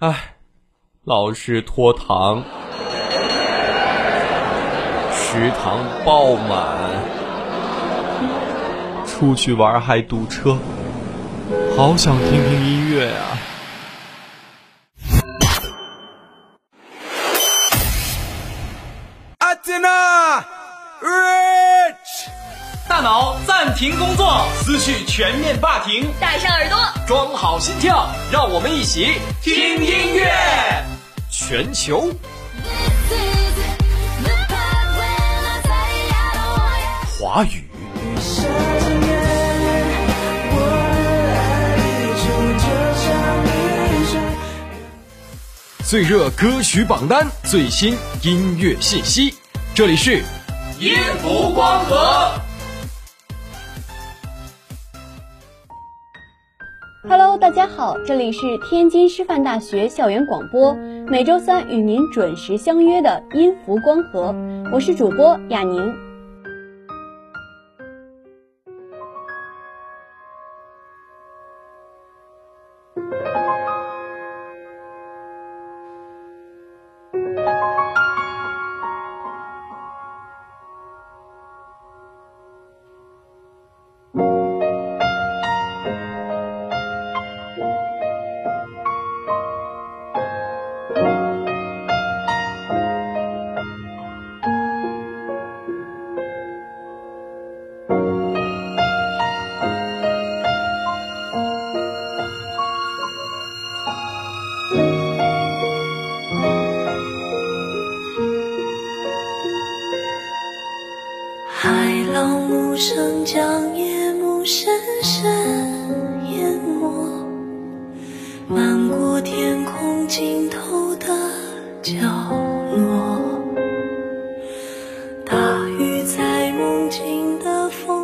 哎，老是拖堂，食堂爆满，出去玩还堵车，好想听听音乐呀！大脑暂停工作，思绪全面霸屏，戴上耳朵，装好心跳，让我们一起听音乐。全球。华语。最热歌曲榜单，最新音乐信息，这里是音符光合。Hello，大家好，这里是天津师范大学校园广播，每周三与您准时相约的音符光合，我是主播雅宁。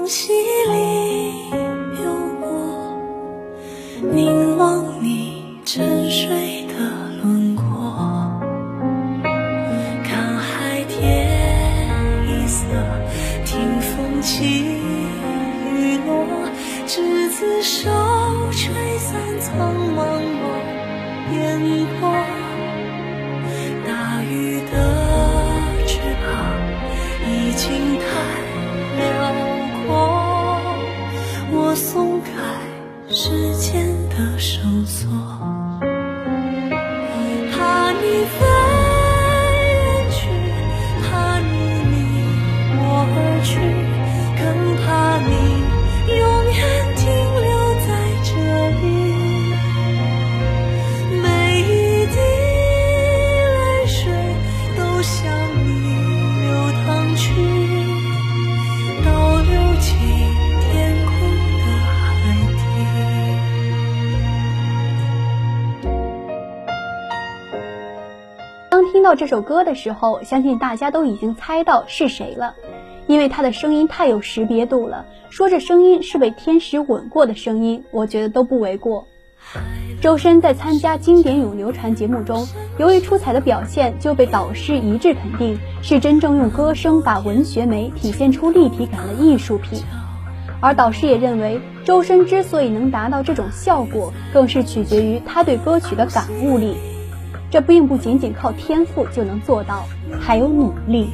的间的绳这首歌的时候，相信大家都已经猜到是谁了，因为他的声音太有识别度了。说这声音是被天使吻过的声音，我觉得都不为过。周深在参加经典咏流传节目中，由于出彩的表现，就被导师一致肯定是真正用歌声把文学美体现出立体感的艺术品。而导师也认为，周深之所以能达到这种效果，更是取决于他对歌曲的感悟力。这并不仅仅靠天赋就能做到，还有努力。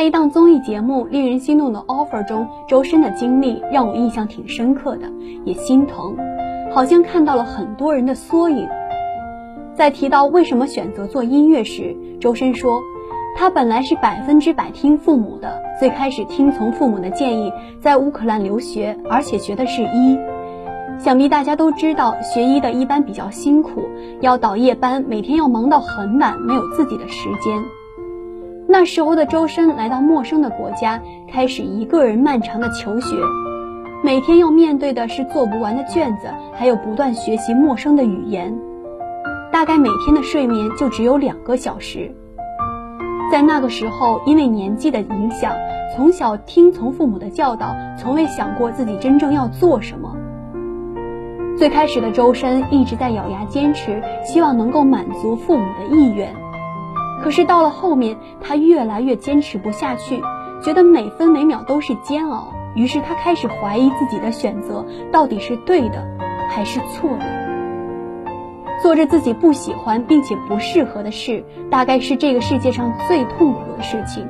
在一档综艺节目《令人心动的 offer》中，周深的经历让我印象挺深刻的，也心疼，好像看到了很多人的缩影。在提到为什么选择做音乐时，周深说，他本来是百分之百听父母的，最开始听从父母的建议，在乌克兰留学，而且学的是医。想必大家都知道，学医的一般比较辛苦，要倒夜班，每天要忙到很晚，没有自己的时间。那时候的周深来到陌生的国家，开始一个人漫长的求学，每天要面对的是做不完的卷子，还有不断学习陌生的语言。大概每天的睡眠就只有两个小时。在那个时候，因为年纪的影响，从小听从父母的教导，从未想过自己真正要做什么。最开始的周深一直在咬牙坚持，希望能够满足父母的意愿。可是到了后面，他越来越坚持不下去，觉得每分每秒都是煎熬。于是他开始怀疑自己的选择到底是对的，还是错的。做着自己不喜欢并且不适合的事，大概是这个世界上最痛苦的事情，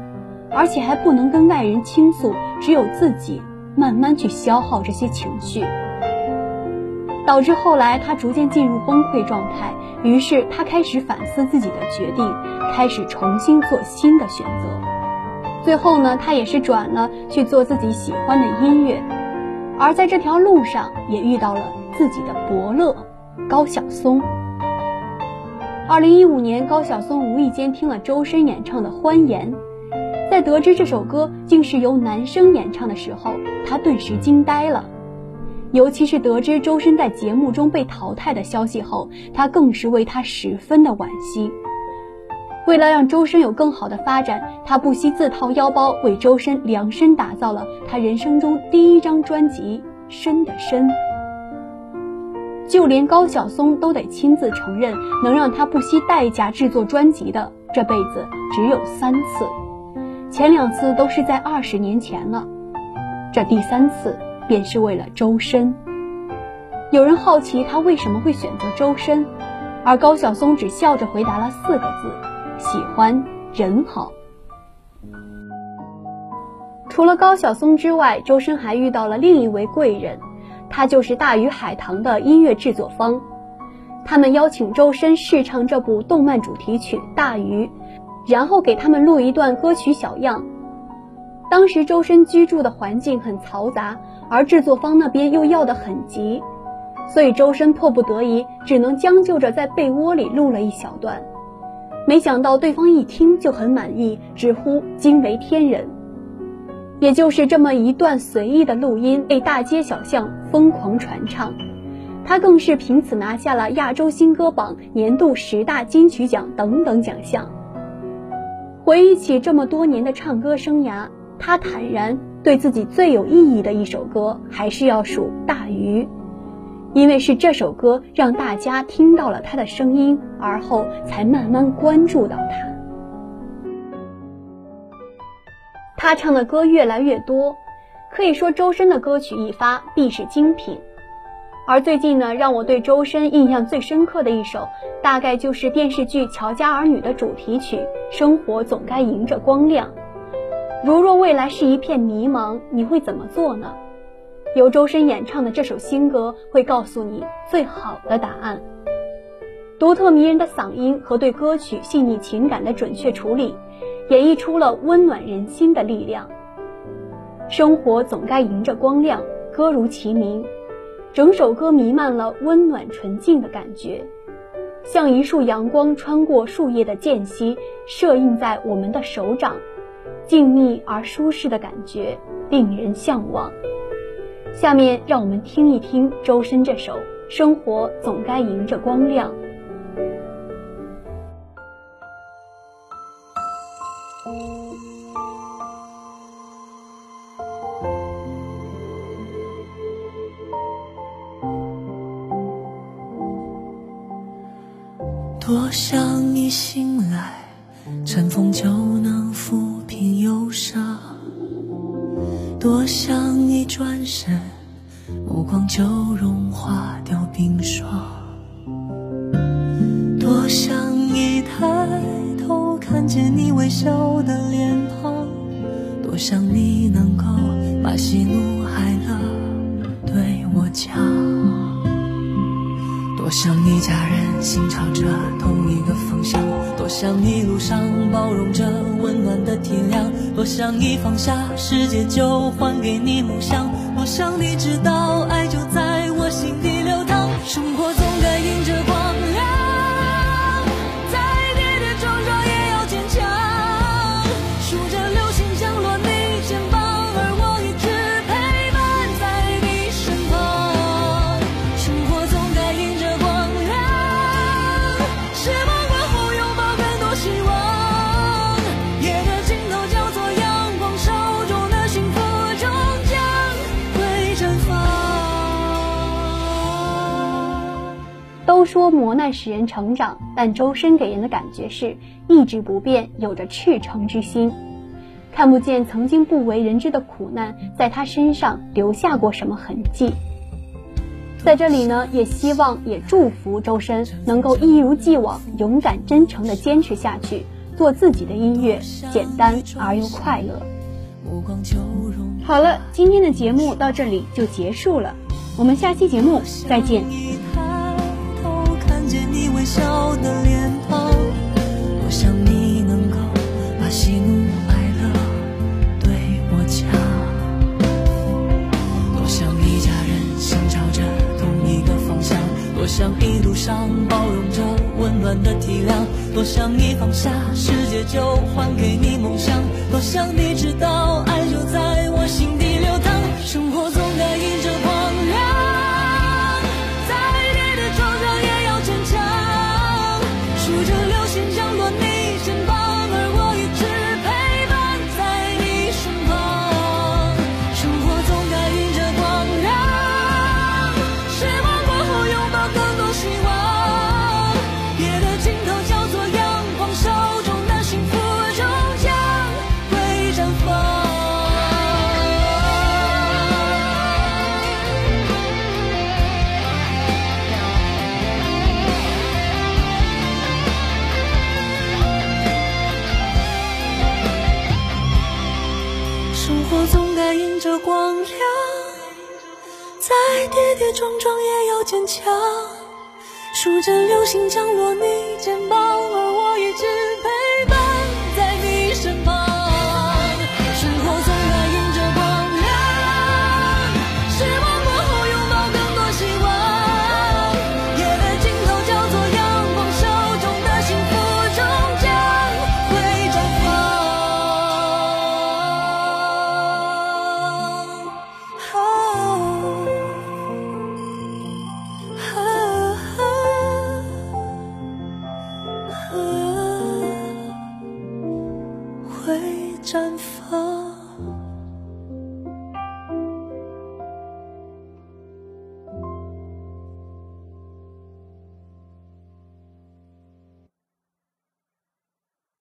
而且还不能跟外人倾诉，只有自己慢慢去消耗这些情绪。导致后来他逐渐进入崩溃状态，于是他开始反思自己的决定，开始重新做新的选择。最后呢，他也是转了去做自己喜欢的音乐，而在这条路上也遇到了自己的伯乐高晓松。二零一五年，高晓松无意间听了周深演唱的《欢颜》，在得知这首歌竟是由男生演唱的时候，他顿时惊呆了。尤其是得知周深在节目中被淘汰的消息后，他更是为他十分的惋惜。为了让周深有更好的发展，他不惜自掏腰包为周深量身打造了他人生中第一张专辑《深的深》。就连高晓松都得亲自承认，能让他不惜代价制作专辑的，这辈子只有三次，前两次都是在二十年前了，这第三次。便是为了周深。有人好奇他为什么会选择周深，而高晓松只笑着回答了四个字：喜欢人好。除了高晓松之外，周深还遇到了另一位贵人，他就是大鱼海棠的音乐制作方。他们邀请周深试唱这部动漫主题曲《大鱼》，然后给他们录一段歌曲小样。当时周深居住的环境很嘈杂。而制作方那边又要得很急，所以周深迫不得已，只能将就着在被窝里录了一小段。没想到对方一听就很满意，直呼惊为天人。也就是这么一段随意的录音，被大街小巷疯狂传唱，他更是凭此拿下了亚洲新歌榜年度十大金曲奖等等奖项。回忆起这么多年的唱歌生涯，他坦然。对自己最有意义的一首歌，还是要数《大鱼》，因为是这首歌让大家听到了他的声音，而后才慢慢关注到他。他唱的歌越来越多，可以说周深的歌曲一发必是精品。而最近呢，让我对周深印象最深刻的一首，大概就是电视剧《乔家儿女》的主题曲《生活总该迎着光亮》。如若未来是一片迷茫，你会怎么做呢？由周深演唱的这首新歌会告诉你最好的答案。独特迷人的嗓音和对歌曲细腻情感的准确处理，演绎出了温暖人心的力量。生活总该迎着光亮，歌如其名，整首歌弥漫了温暖纯净的感觉，像一束阳光穿过树叶的间隙，射映在我们的手掌。静谧而舒适的感觉，令人向往。下面让我们听一听周深这首《生活总该迎着光亮》。多想一醒来，尘封就能抚平。忧伤，多想一转身，目光就融化掉冰霜。多想一抬头，看见你微笑的脸庞，多想你能够把喜怒哀乐对我讲，多想一家人心朝着同一个方向，多想一路上包容着温暖的体谅，多想一放下世界就还给你梦想，多想你知道都说磨难使人成长，但周深给人的感觉是意志不变，有着赤诚之心。看不见曾经不为人知的苦难在他身上留下过什么痕迹。在这里呢，也希望也祝福周深能够一如既往勇敢真诚的坚持下去，做自己的音乐，简单而又快乐。好了，今天的节目到这里就结束了，我们下期节目再见。微笑的脸庞，多想你能够把喜怒哀乐对我讲，多想一家人心朝着同一个方向，多想一路上包容着温暖的体谅，多想一放下世界就还给你梦想，多想你知道爱就在跌跌撞撞也要坚强。数着流星降落你肩膀，而我一直